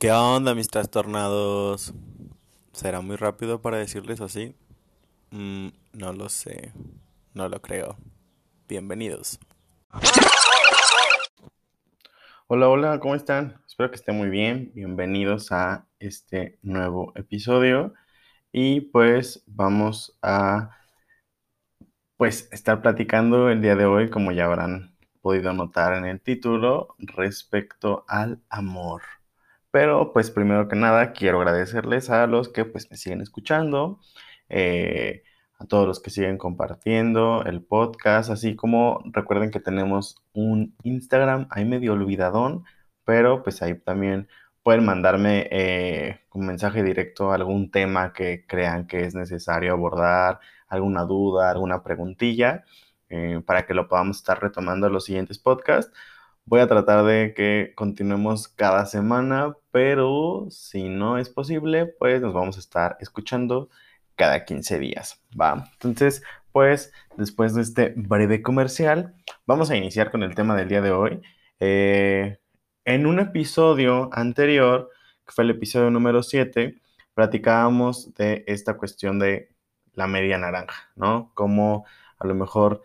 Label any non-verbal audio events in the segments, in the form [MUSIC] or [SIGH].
¿Qué onda, mis trastornados? ¿Será muy rápido para decirles así? Mm, no lo sé, no lo creo. Bienvenidos. Hola, hola, ¿cómo están? Espero que estén muy bien. Bienvenidos a este nuevo episodio. Y pues vamos a pues estar platicando el día de hoy, como ya habrán podido notar en el título, respecto al amor. Pero pues primero que nada quiero agradecerles a los que pues me siguen escuchando, eh, a todos los que siguen compartiendo el podcast, así como recuerden que tenemos un Instagram ahí medio olvidadón, pero pues ahí también pueden mandarme eh, un mensaje directo a algún tema que crean que es necesario abordar, alguna duda, alguna preguntilla, eh, para que lo podamos estar retomando en los siguientes podcasts. Voy a tratar de que continuemos cada semana, pero si no es posible, pues nos vamos a estar escuchando cada 15 días, ¿va? Entonces, pues después de este breve comercial, vamos a iniciar con el tema del día de hoy. Eh, en un episodio anterior, que fue el episodio número 7, platicábamos de esta cuestión de la media naranja, ¿no? Cómo a lo mejor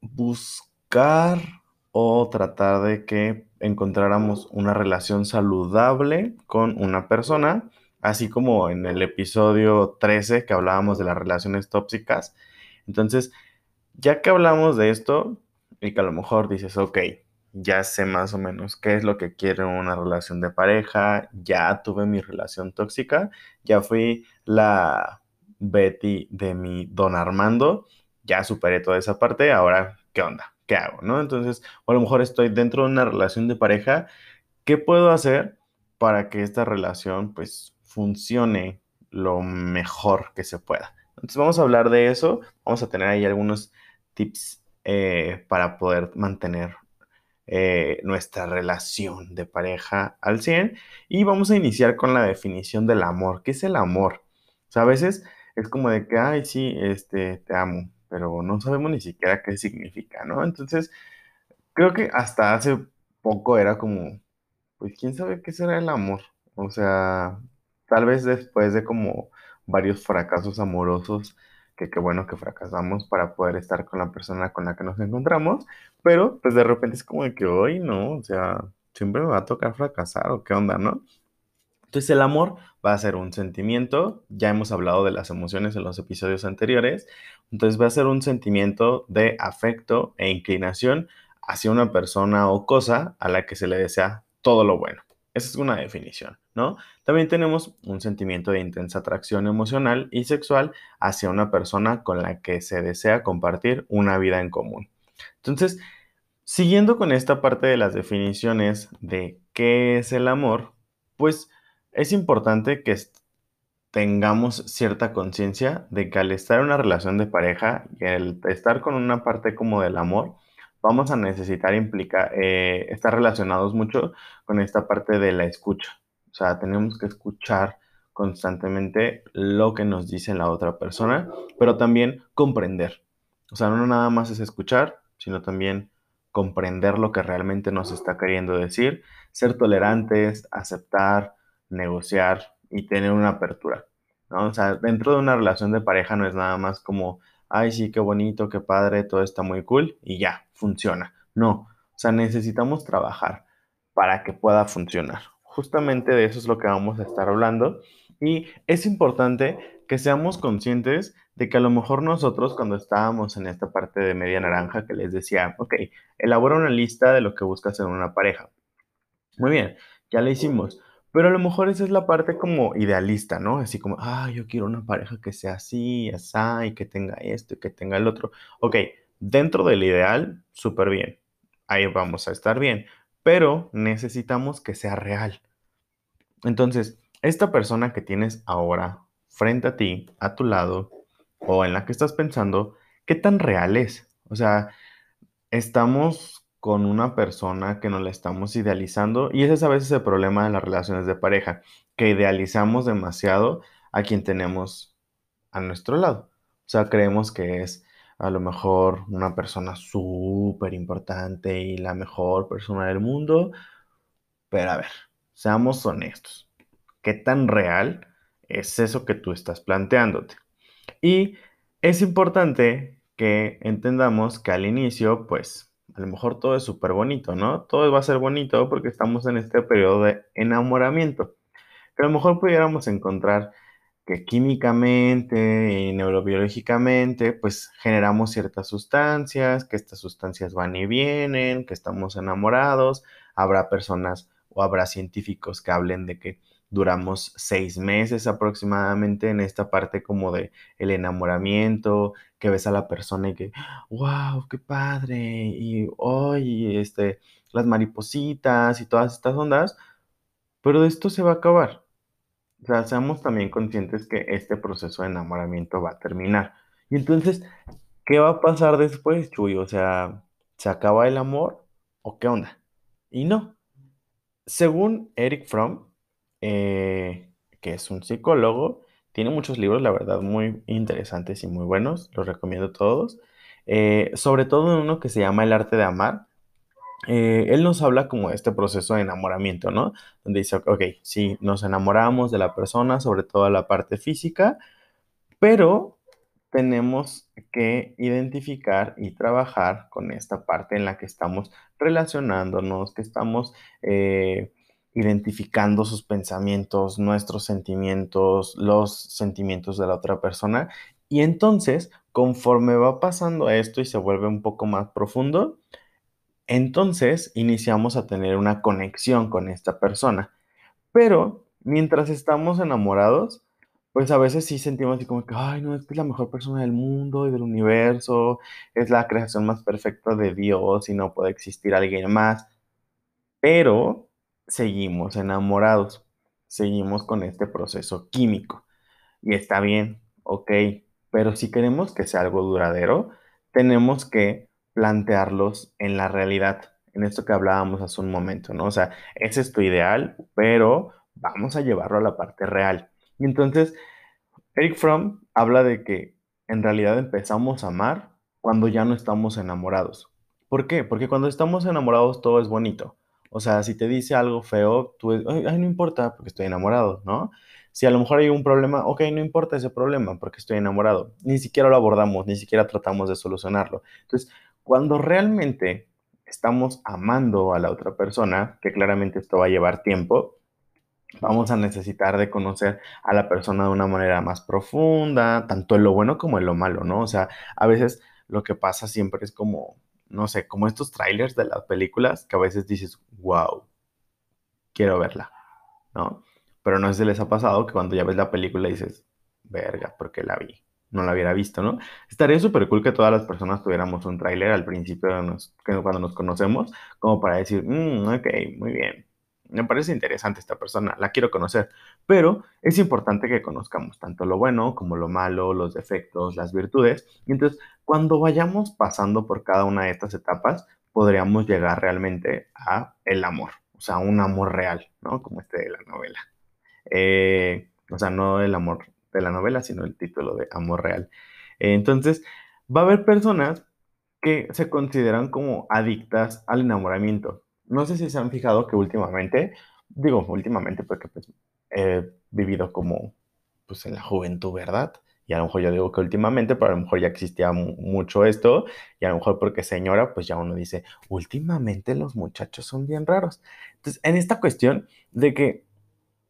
buscar o tratar de que encontráramos una relación saludable con una persona, así como en el episodio 13 que hablábamos de las relaciones tóxicas. Entonces, ya que hablamos de esto y que a lo mejor dices, ok, ya sé más o menos qué es lo que quiero una relación de pareja, ya tuve mi relación tóxica, ya fui la Betty de mi don Armando, ya superé toda esa parte, ahora, ¿qué onda? ¿Qué hago? ¿No? Entonces, o a lo mejor estoy dentro de una relación de pareja, ¿qué puedo hacer para que esta relación pues funcione lo mejor que se pueda? Entonces vamos a hablar de eso, vamos a tener ahí algunos tips eh, para poder mantener eh, nuestra relación de pareja al 100 y vamos a iniciar con la definición del amor. ¿Qué es el amor? O sea, a veces es como de que, ay, sí, este, te amo, pero no sabemos ni siquiera qué significa, ¿no? Entonces, creo que hasta hace poco era como, pues, ¿quién sabe qué será el amor? O sea, tal vez después de como varios fracasos amorosos, que qué bueno que fracasamos para poder estar con la persona con la que nos encontramos, pero pues de repente es como de que hoy no, o sea, siempre me va a tocar fracasar o qué onda, ¿no? Entonces el amor va a ser un sentimiento, ya hemos hablado de las emociones en los episodios anteriores, entonces va a ser un sentimiento de afecto e inclinación hacia una persona o cosa a la que se le desea todo lo bueno. Esa es una definición, ¿no? También tenemos un sentimiento de intensa atracción emocional y sexual hacia una persona con la que se desea compartir una vida en común. Entonces, siguiendo con esta parte de las definiciones de qué es el amor, pues es importante que tengamos cierta conciencia de que al estar en una relación de pareja y al estar con una parte como del amor, vamos a necesitar implicar, eh, estar relacionados mucho con esta parte de la escucha. O sea, tenemos que escuchar constantemente lo que nos dice la otra persona, pero también comprender. O sea, no nada más es escuchar, sino también comprender lo que realmente nos está queriendo decir, ser tolerantes, aceptar, negociar y tener una apertura. ¿no? O sea, dentro de una relación de pareja no es nada más como, ay, sí, qué bonito, qué padre, todo está muy cool y ya, funciona. No, o sea, necesitamos trabajar para que pueda funcionar. Justamente de eso es lo que vamos a estar hablando y es importante que seamos conscientes de que a lo mejor nosotros cuando estábamos en esta parte de media naranja que les decía, ok, elabora una lista de lo que buscas en una pareja. Muy bien, ya la hicimos. Pero a lo mejor esa es la parte como idealista, ¿no? Así como, ah, yo quiero una pareja que sea así, así, y que tenga esto, y que tenga el otro. Ok, dentro del ideal, súper bien. Ahí vamos a estar bien. Pero necesitamos que sea real. Entonces, esta persona que tienes ahora frente a ti, a tu lado, o en la que estás pensando, ¿qué tan real es? O sea, estamos con una persona que nos la estamos idealizando y ese es a veces el problema de las relaciones de pareja, que idealizamos demasiado a quien tenemos a nuestro lado. O sea, creemos que es a lo mejor una persona súper importante y la mejor persona del mundo, pero a ver, seamos honestos. ¿Qué tan real es eso que tú estás planteándote? Y es importante que entendamos que al inicio, pues, a lo mejor todo es súper bonito, ¿no? Todo va a ser bonito porque estamos en este periodo de enamoramiento. Pero a lo mejor pudiéramos encontrar que químicamente y neurobiológicamente, pues generamos ciertas sustancias, que estas sustancias van y vienen, que estamos enamorados. Habrá personas o habrá científicos que hablen de que duramos seis meses aproximadamente en esta parte como de el enamoramiento, que ves a la persona y que, wow, qué padre, y hoy, este, las maripositas y todas estas ondas, pero esto se va a acabar. O sea, seamos también conscientes que este proceso de enamoramiento va a terminar. Y entonces, ¿qué va a pasar después, Chuy? O sea, ¿se acaba el amor o qué onda? Y no. Según Eric Fromm, eh, que es un psicólogo, tiene muchos libros, la verdad, muy interesantes y muy buenos, los recomiendo todos. Eh, sobre todo uno que se llama El arte de amar. Eh, él nos habla como de este proceso de enamoramiento, ¿no? Donde dice, ok, sí, nos enamoramos de la persona, sobre todo la parte física, pero tenemos que identificar y trabajar con esta parte en la que estamos relacionándonos, que estamos identificando sus pensamientos, nuestros sentimientos, los sentimientos de la otra persona. Y entonces, conforme va pasando esto y se vuelve un poco más profundo, entonces iniciamos a tener una conexión con esta persona. Pero mientras estamos enamorados, pues a veces sí sentimos así como que, ay, no, es que es la mejor persona del mundo y del universo, es la creación más perfecta de Dios y no puede existir alguien más. Pero seguimos enamorados, seguimos con este proceso químico. Y está bien, ok, pero si queremos que sea algo duradero, tenemos que plantearlos en la realidad, en esto que hablábamos hace un momento, ¿no? O sea, ese es tu ideal, pero vamos a llevarlo a la parte real. Y entonces, Eric Fromm habla de que en realidad empezamos a amar cuando ya no estamos enamorados. ¿Por qué? Porque cuando estamos enamorados todo es bonito. O sea, si te dice algo feo, tú, ay, no importa porque estoy enamorado, ¿no? Si a lo mejor hay un problema, ok, no importa ese problema porque estoy enamorado. Ni siquiera lo abordamos, ni siquiera tratamos de solucionarlo. Entonces, cuando realmente estamos amando a la otra persona, que claramente esto va a llevar tiempo, vamos a necesitar de conocer a la persona de una manera más profunda, tanto en lo bueno como en lo malo, ¿no? O sea, a veces lo que pasa siempre es como no sé, como estos trailers de las películas que a veces dices, wow, quiero verla, ¿no? Pero no sé si les ha pasado que cuando ya ves la película dices, verga, porque la vi? No la hubiera visto, ¿no? Estaría súper cool que todas las personas tuviéramos un tráiler al principio cuando nos conocemos, como para decir, mm, ok, muy bien, me parece interesante esta persona, la quiero conocer, pero es importante que conozcamos tanto lo bueno como lo malo, los defectos, las virtudes. Y entonces, cuando vayamos pasando por cada una de estas etapas, podríamos llegar realmente a el amor, o sea, un amor real, ¿no? Como este de la novela. Eh, o sea, no el amor de la novela, sino el título de amor real. entonces, va a haber personas que se consideran como adictas al enamoramiento no sé si se han fijado que últimamente, digo últimamente porque pues, he vivido como pues en la juventud, ¿verdad? Y a lo mejor yo digo que últimamente, pero a lo mejor ya existía mucho esto, y a lo mejor porque señora, pues ya uno dice, últimamente los muchachos son bien raros. Entonces, en esta cuestión de que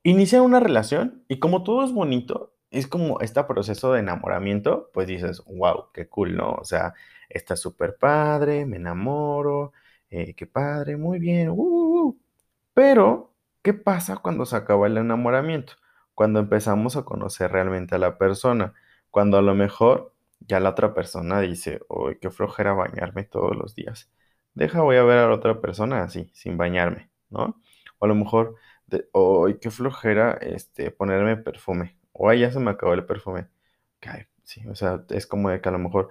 inicia una relación y como todo es bonito, es como este proceso de enamoramiento, pues dices, wow, qué cool, ¿no? O sea, está súper padre, me enamoro, eh, qué padre, muy bien, uh, uh, uh. pero, ¿qué pasa cuando se acaba el enamoramiento? Cuando empezamos a conocer realmente a la persona, cuando a lo mejor ya la otra persona dice, uy, qué flojera bañarme todos los días. Deja, voy a ver a la otra persona así, sin bañarme, ¿no? O a lo mejor, uy, qué flojera este, ponerme perfume. O ya se me acabó el perfume. Sí, o sea, es como de que a lo mejor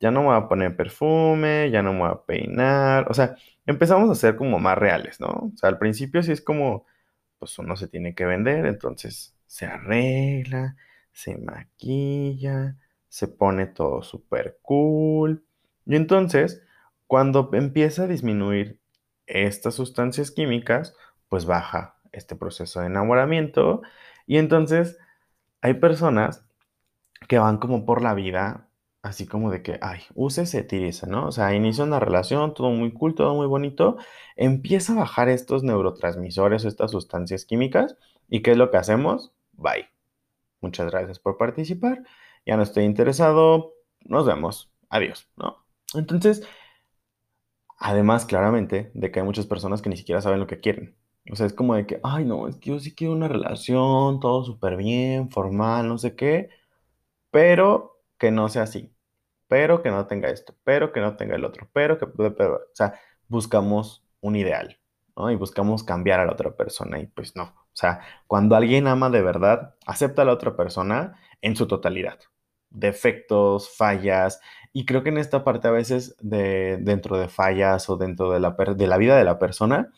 ya no me voy a poner perfume, ya no me voy a peinar, o sea, empezamos a ser como más reales, ¿no? O sea, al principio sí es como, pues uno se tiene que vender, entonces se arregla, se maquilla, se pone todo súper cool. Y entonces, cuando empieza a disminuir estas sustancias químicas, pues baja este proceso de enamoramiento. Y entonces hay personas que van como por la vida así como de que, ay, úsese, tírese, ¿no? O sea, inicia una relación, todo muy cool, todo muy bonito, empieza a bajar estos neurotransmisores, estas sustancias químicas, ¿y qué es lo que hacemos? Bye. Muchas gracias por participar, ya no estoy interesado, nos vemos, adiós, ¿no? Entonces, además, claramente, de que hay muchas personas que ni siquiera saben lo que quieren. O sea, es como de que, ay, no, es que yo sí quiero una relación, todo súper bien, formal, no sé qué, pero que no sea así pero que no tenga esto, pero que no tenga el otro, pero que, o sea, buscamos un ideal, ¿no? Y buscamos cambiar a la otra persona y pues no. O sea, cuando alguien ama de verdad, acepta a la otra persona en su totalidad. Defectos, fallas, y creo que en esta parte a veces de, dentro de fallas o dentro de la, de la vida de la persona,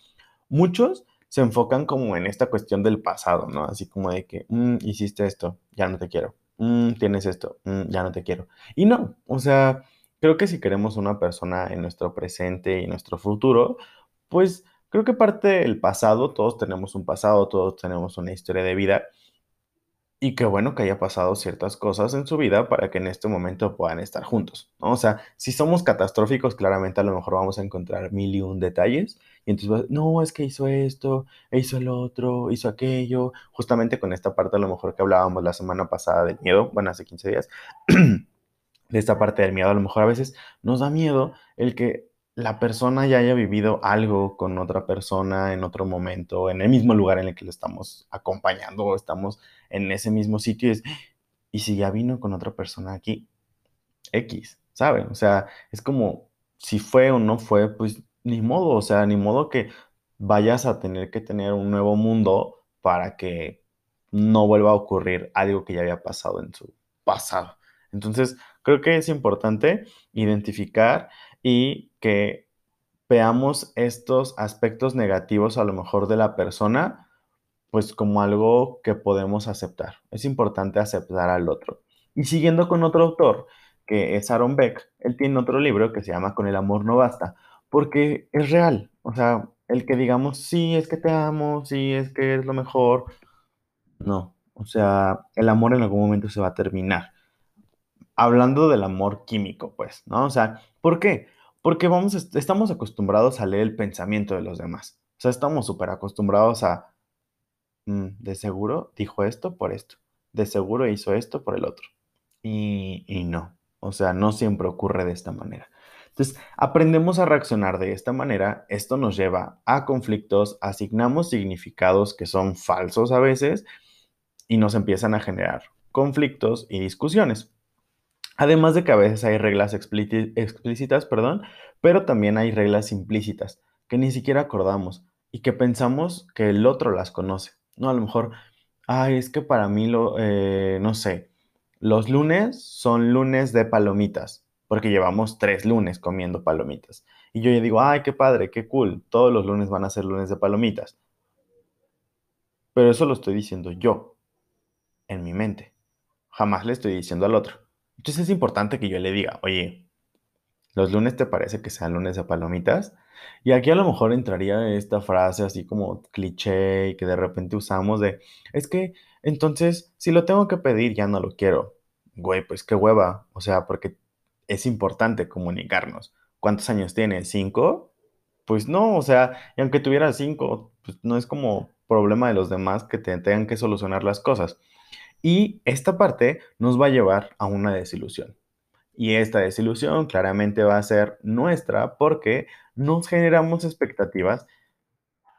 muchos se enfocan como en esta cuestión del pasado, ¿no? Así como de que, mm, hiciste esto, ya no te quiero Mm, tienes esto, mm, ya no te quiero. Y no, o sea, creo que si queremos una persona en nuestro presente y nuestro futuro, pues creo que parte del pasado, todos tenemos un pasado, todos tenemos una historia de vida y qué bueno que haya pasado ciertas cosas en su vida para que en este momento puedan estar juntos, ¿no? O sea, si somos catastróficos, claramente a lo mejor vamos a encontrar mil y un detalles, y entonces, no, es que hizo esto, hizo el otro, hizo aquello, justamente con esta parte a lo mejor que hablábamos la semana pasada del miedo, bueno, hace 15 días, [CLEARS THROAT] de esta parte del miedo, a lo mejor a veces nos da miedo el que la persona ya haya vivido algo con otra persona en otro momento, en el mismo lugar en el que lo estamos acompañando o estamos en ese mismo sitio, y, y si ya vino con otra persona aquí, X, ¿saben? O sea, es como si fue o no fue, pues ni modo, o sea, ni modo que vayas a tener que tener un nuevo mundo para que no vuelva a ocurrir algo que ya había pasado en su pasado. Entonces, creo que es importante identificar y que veamos estos aspectos negativos a lo mejor de la persona, pues como algo que podemos aceptar. Es importante aceptar al otro. Y siguiendo con otro autor, que es Aaron Beck, él tiene otro libro que se llama Con el amor no basta, porque es real. O sea, el que digamos, sí, es que te amo, sí, es que es lo mejor. No, o sea, el amor en algún momento se va a terminar hablando del amor químico, pues, ¿no? O sea, ¿por qué? Porque vamos, estamos acostumbrados a leer el pensamiento de los demás. O sea, estamos súper acostumbrados a, mm, de seguro dijo esto por esto, de seguro hizo esto por el otro. Y, y no, o sea, no siempre ocurre de esta manera. Entonces, aprendemos a reaccionar de esta manera, esto nos lleva a conflictos, asignamos significados que son falsos a veces y nos empiezan a generar conflictos y discusiones. Además de que a veces hay reglas explícitas, perdón, pero también hay reglas implícitas que ni siquiera acordamos y que pensamos que el otro las conoce. No, a lo mejor, ay, es que para mí lo, eh, no sé, los lunes son lunes de palomitas, porque llevamos tres lunes comiendo palomitas. Y yo ya digo, ay, qué padre, qué cool, todos los lunes van a ser lunes de palomitas. Pero eso lo estoy diciendo yo, en mi mente. Jamás le estoy diciendo al otro. Entonces es importante que yo le diga, oye, ¿los lunes te parece que sean lunes de palomitas? Y aquí a lo mejor entraría esta frase así como cliché que de repente usamos de, es que entonces si lo tengo que pedir ya no lo quiero. Güey, pues qué hueva. O sea, porque es importante comunicarnos. ¿Cuántos años tienes? ¿Cinco? Pues no, o sea, y aunque tuviera cinco, pues no es como problema de los demás que te tengan que solucionar las cosas. Y esta parte nos va a llevar a una desilusión. Y esta desilusión claramente va a ser nuestra porque nos generamos expectativas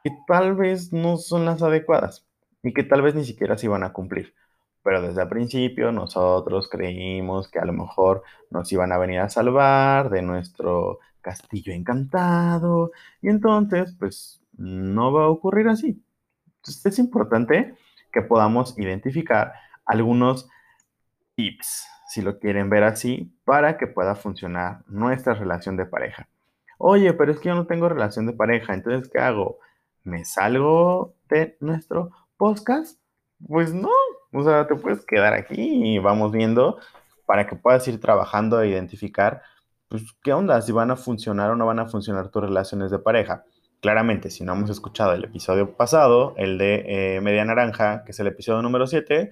que tal vez no son las adecuadas y que tal vez ni siquiera se iban a cumplir. Pero desde el principio nosotros creímos que a lo mejor nos iban a venir a salvar de nuestro castillo encantado y entonces pues no va a ocurrir así. Entonces es importante que podamos identificar algunos tips, si lo quieren ver así, para que pueda funcionar nuestra relación de pareja. Oye, pero es que yo no tengo relación de pareja, entonces, ¿qué hago? ¿Me salgo de nuestro podcast? Pues no, o sea, te puedes quedar aquí y vamos viendo para que puedas ir trabajando e identificar, pues, qué onda, si van a funcionar o no van a funcionar tus relaciones de pareja. claramente, si no hemos escuchado el episodio pasado, el de eh, Media Naranja, que es el episodio número 7,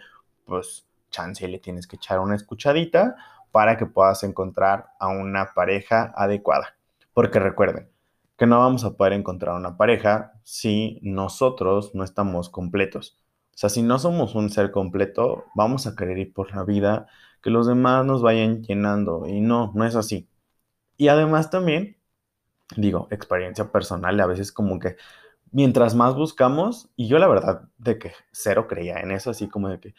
pues chance le tienes que echar una escuchadita para que puedas encontrar a una pareja adecuada. Porque recuerden que no vamos a poder encontrar una pareja si nosotros no estamos completos. O sea, si no somos un ser completo, vamos a querer ir por la vida que los demás nos vayan llenando. Y no, no es así. Y además también, digo, experiencia personal, a veces como que mientras más buscamos, y yo la verdad de que cero creía en eso, así como de que,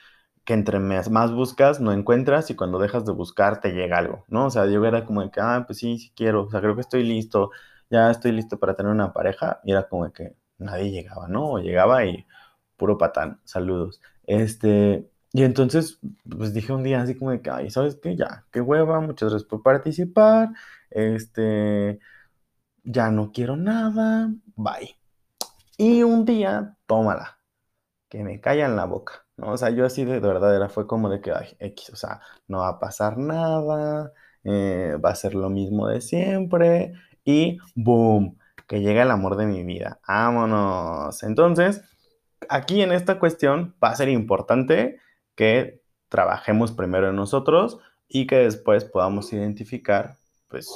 que entre más buscas, no encuentras y cuando dejas de buscar te llega algo, ¿no? O sea, yo era como de que, ah, pues sí, sí quiero, o sea, creo que estoy listo, ya estoy listo para tener una pareja, y era como de que nadie llegaba, ¿no? O llegaba y puro patán, saludos. Este, y entonces, pues dije un día así como de que, ay, ¿sabes qué? Ya, qué hueva, muchas gracias por participar, este, ya no quiero nada, bye. Y un día, tómala, que me en la boca, ¿no? O sea, yo así de, verdad era, fue como de que, X, o sea, no va a pasar nada, eh, va a ser lo mismo de siempre, y boom, que llega el amor de mi vida, vámonos. Entonces, aquí en esta cuestión va a ser importante que trabajemos primero en nosotros y que después podamos identificar, pues,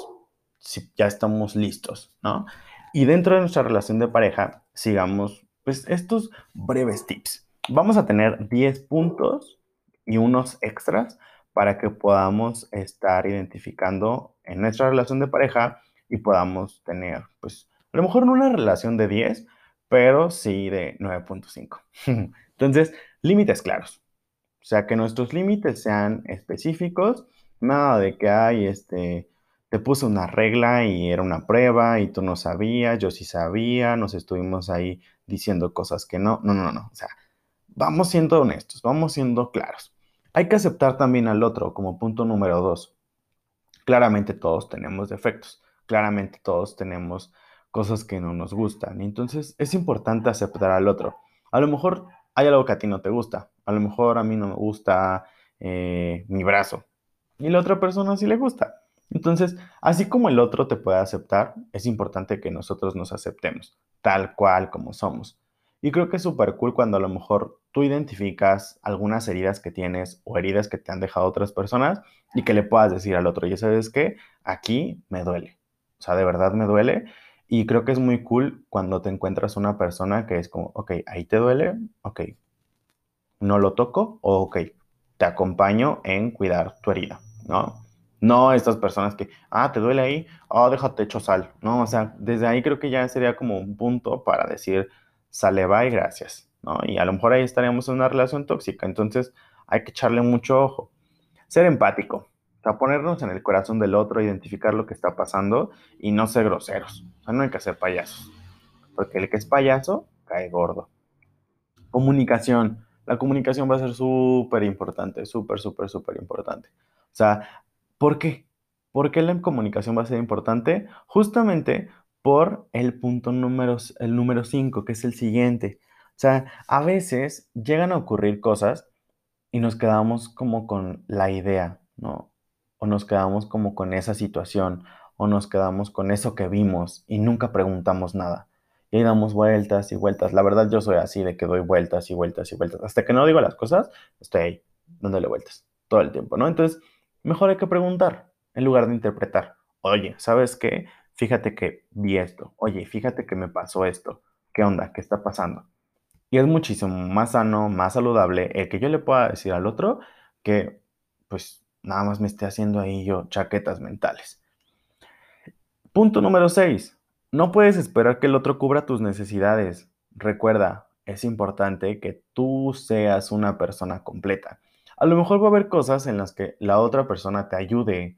si ya estamos listos, ¿no? Y dentro de nuestra relación de pareja, sigamos, pues, estos breves tips. Vamos a tener 10 puntos y unos extras para que podamos estar identificando en nuestra relación de pareja y podamos tener, pues, a lo mejor no una relación de 10, pero sí de 9.5. [LAUGHS] Entonces, límites claros. O sea, que nuestros límites sean específicos, nada de que hay, este, te puse una regla y era una prueba y tú no sabías, yo sí sabía, nos estuvimos ahí diciendo cosas que no, no, no, no, o sea, vamos siendo honestos, vamos siendo claros. Hay que aceptar también al otro como punto número dos. Claramente todos tenemos defectos, claramente todos tenemos cosas que no nos gustan. Entonces es importante aceptar al otro. A lo mejor hay algo que a ti no te gusta. A lo mejor a mí no me gusta eh, mi brazo. Y la otra persona sí le gusta. Entonces, así como el otro te puede aceptar, es importante que nosotros nos aceptemos, tal cual como somos. Y creo que es súper cool cuando a lo mejor tú identificas algunas heridas que tienes o heridas que te han dejado otras personas y que le puedas decir al otro, ya sabes que aquí me duele. O sea, de verdad me duele y creo que es muy cool cuando te encuentras una persona que es como, ok, ahí te duele, ok, no lo toco, o ok, te acompaño en cuidar tu herida, ¿no? No estas personas que, ah, te duele ahí, oh, déjate hecho sal, ¿no? O sea, desde ahí creo que ya sería como un punto para decir, sale, bye, gracias, Y a lo mejor ahí estaríamos en una relación tóxica, entonces hay que echarle mucho ojo. Ser empático, o sea, ponernos en el corazón del otro, identificar lo que está pasando y no ser groseros. O sea, no hay que ser payasos. Porque el que es payaso cae gordo. Comunicación. La comunicación va a ser súper importante, súper, súper, súper importante. O sea, ¿por qué? ¿Por qué la comunicación va a ser importante? Justamente por el punto número, el número 5, que es el siguiente. O sea, a veces llegan a ocurrir cosas y nos quedamos como con la idea, ¿no? o nos quedamos como con esa situación o nos quedamos con eso que vimos y nunca preguntamos nada. Y ahí damos vueltas y vueltas. La verdad yo soy así de que doy vueltas y vueltas y vueltas. Hasta que no digo las cosas, estoy ahí dándole vueltas todo el tiempo, ¿no? Entonces, mejor hay que preguntar en lugar de interpretar. Oye, ¿sabes qué? Fíjate que vi esto. Oye, fíjate que me pasó esto. ¿Qué onda? ¿Qué está pasando? Y es muchísimo más sano, más saludable el que yo le pueda decir al otro que, pues, nada más me esté haciendo ahí yo chaquetas mentales. Punto número 6. No puedes esperar que el otro cubra tus necesidades. Recuerda, es importante que tú seas una persona completa. A lo mejor va a haber cosas en las que la otra persona te ayude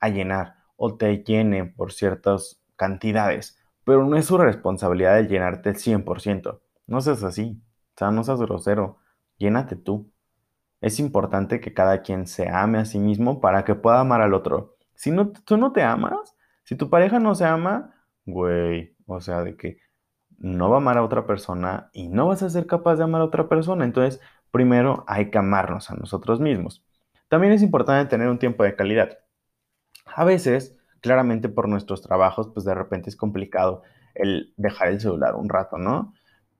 a llenar o te llene por ciertas cantidades, pero no es su responsabilidad de llenarte el 100%. No seas así, o sea, no seas grosero, llénate tú es importante que cada quien se ame a sí mismo para que pueda amar al otro. Si no, tú no te amas, si tu pareja no se ama, güey, o sea, de que no va a amar a otra persona y no vas a ser capaz de amar a otra persona. Entonces, primero hay que amarnos a nosotros mismos. También es importante tener un tiempo de calidad. A veces, claramente por nuestros trabajos, pues de repente es complicado el dejar el celular un rato, ¿no?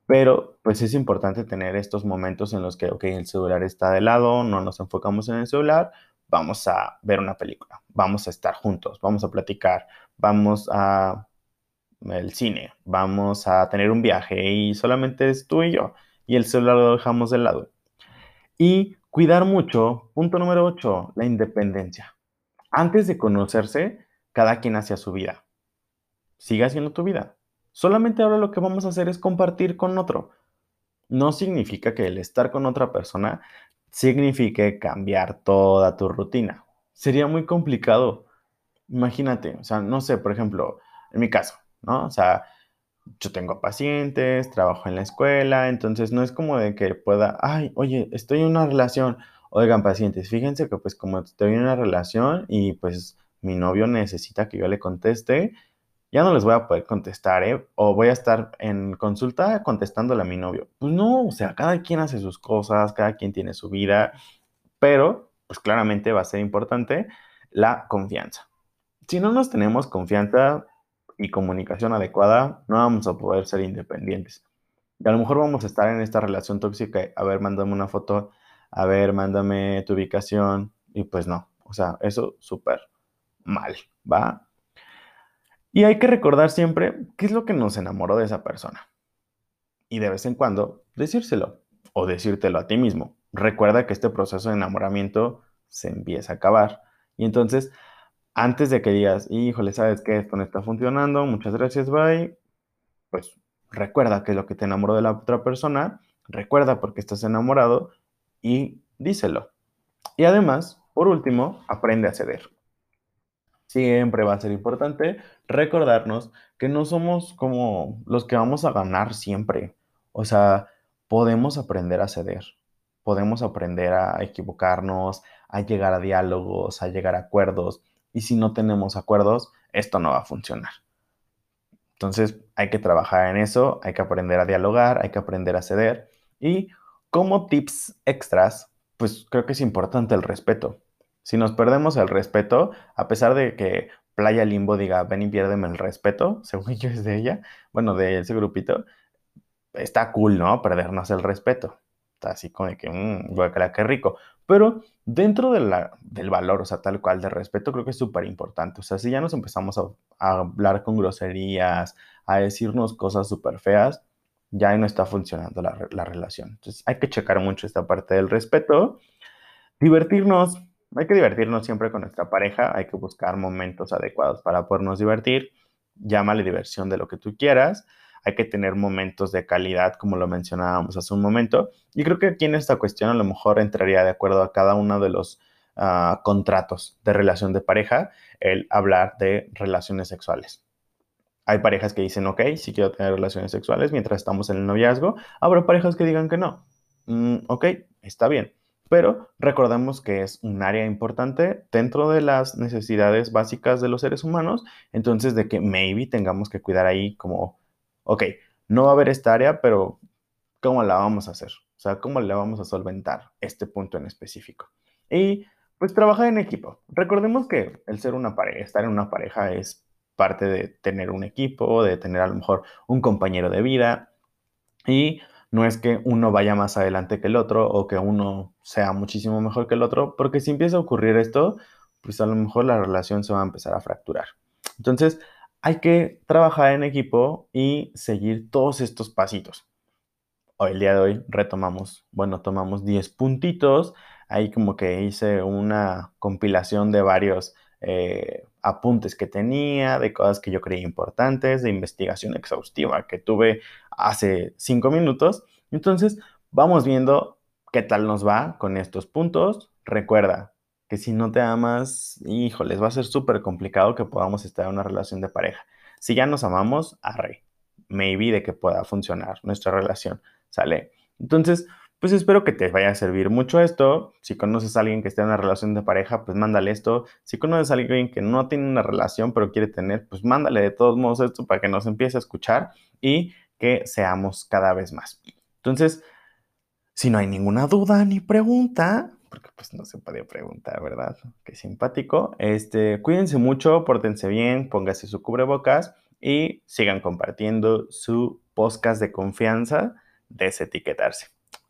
Pero pues es importante tener estos momentos en los que, ok, el celular está de lado, no nos enfocamos en el celular, vamos a ver una película, vamos a estar juntos, vamos a platicar, vamos a el cine, vamos a tener un viaje y solamente es tú y yo y el celular lo dejamos de lado. Y cuidar mucho, punto número 8, la independencia. Antes de conocerse, cada quien hacia su vida. Sigue haciendo tu vida. Solamente ahora lo que vamos a hacer es compartir con otro. No significa que el estar con otra persona signifique cambiar toda tu rutina. Sería muy complicado. Imagínate, o sea, no sé, por ejemplo, en mi caso, ¿no? O sea, yo tengo pacientes, trabajo en la escuela, entonces no es como de que pueda, ay, oye, estoy en una relación. Oigan, pacientes, fíjense que pues como estoy en una relación y pues mi novio necesita que yo le conteste, ya no les voy a poder contestar, ¿eh? O voy a estar en consulta contestándole a mi novio. Pues no, o sea, cada quien hace sus cosas, cada quien tiene su vida, pero pues claramente va a ser importante la confianza. Si no nos tenemos confianza, y comunicación adecuada, no vamos a poder ser independientes. Y a lo mejor vamos a estar en esta relación tóxica, a ver, mándame una foto, a ver, mándame tu ubicación, y pues no, o sea, eso súper mal, ¿va? Y hay que recordar siempre qué es lo que nos enamoró de esa persona. Y de vez en cuando decírselo o decírtelo a ti mismo. Recuerda que este proceso de enamoramiento se empieza a acabar. Y entonces antes de que digas, híjole, ¿sabes qué? Esto no está funcionando, muchas gracias, bye. Pues recuerda que es lo que te enamoró de la otra persona, recuerda por qué estás enamorado y díselo. Y además, por último, aprende a ceder. Siempre va a ser importante recordarnos que no somos como los que vamos a ganar siempre. O sea, podemos aprender a ceder, podemos aprender a equivocarnos, a llegar a diálogos, a llegar a acuerdos y si no tenemos acuerdos, esto no va a funcionar. Entonces hay que trabajar en eso, hay que aprender a dialogar, hay que aprender a ceder y como tips extras, pues creo que es importante el respeto. Si nos perdemos el respeto, a pesar de que Playa Limbo diga, ven y piérdeme el respeto, [LAUGHS] según yo es de ella, bueno, de ese grupito, está cool, ¿no? Perdernos el respeto. Está así como de que, mmm, creer qué rico. Pero dentro del valor, o sea, tal cual, de respeto, creo que es súper importante. O sea, si ya nos empezamos a, hablar con groserías, a decirnos cosas súper feas, ya no está funcionando la, la, relación. Entonces, hay que checar mucho esta parte del respeto. Divertirnos, hay que divertirnos siempre con nuestra pareja, hay que buscar momentos adecuados para podernos divertir. Llámale diversión de lo que tú quieras hay que tener momentos de calidad, como lo mencionábamos hace un momento. Y creo que aquí en esta cuestión a lo mejor entraría de acuerdo a cada uno de los ah, contratos de relación de pareja el hablar de relaciones sexuales. Hay parejas que dicen, ok, sí quiero tener relaciones sexuales mientras estamos en el noviazgo. Habrá parejas que digan que no. Mm, ok, está bien. Pero recordemos que es un área importante dentro de las necesidades básicas de los seres humanos. Entonces, de que maybe tengamos que cuidar ahí como ok, no va a haber esta área, pero ¿cómo la vamos a hacer? O sea, ¿cómo le vamos a solventar este punto en específico? Y pues trabajar en equipo. Recordemos que el ser una pareja, estar en una pareja es parte de tener un equipo, de tener a lo mejor un compañero de vida y no es que uno vaya más adelante que el otro o que uno sea muchísimo mejor que el otro, porque si empieza a ocurrir esto, pues a lo mejor la relación se va a empezar a fracturar. Entonces, hay que trabajar en equipo y seguir todos estos pasitos. Hoy, el día de hoy, retomamos, bueno, tomamos 10 puntitos. Ahí como que hice una compilación de varios eh, apuntes que tenía, de cosas que yo creía importantes, de investigación exhaustiva que tuve hace 5 minutos. Entonces, vamos viendo qué tal nos va con estos puntos. Recuerda, que si no te amas, híjoles, va a ser súper complicado que podamos estar en una relación de pareja. Si ya nos amamos, arre, maybe de que pueda funcionar nuestra relación, ¿sale? Entonces, pues espero que te vaya a servir mucho esto. Si conoces a alguien que esté en una relación de pareja, pues mándale esto. Si conoces a alguien que no tiene una relación pero quiere tener, pues mándale de todos modos esto para que nos empiece a escuchar y que seamos cada vez más. Entonces, si no hay ninguna duda ni pregunta, porque pues no se puede preguntar, ¿verdad? Qué simpático. Este, cuídense mucho, pórtense bien, póngase su cubrebocas y sigan compartiendo su podcast de confianza, desetiquetarse.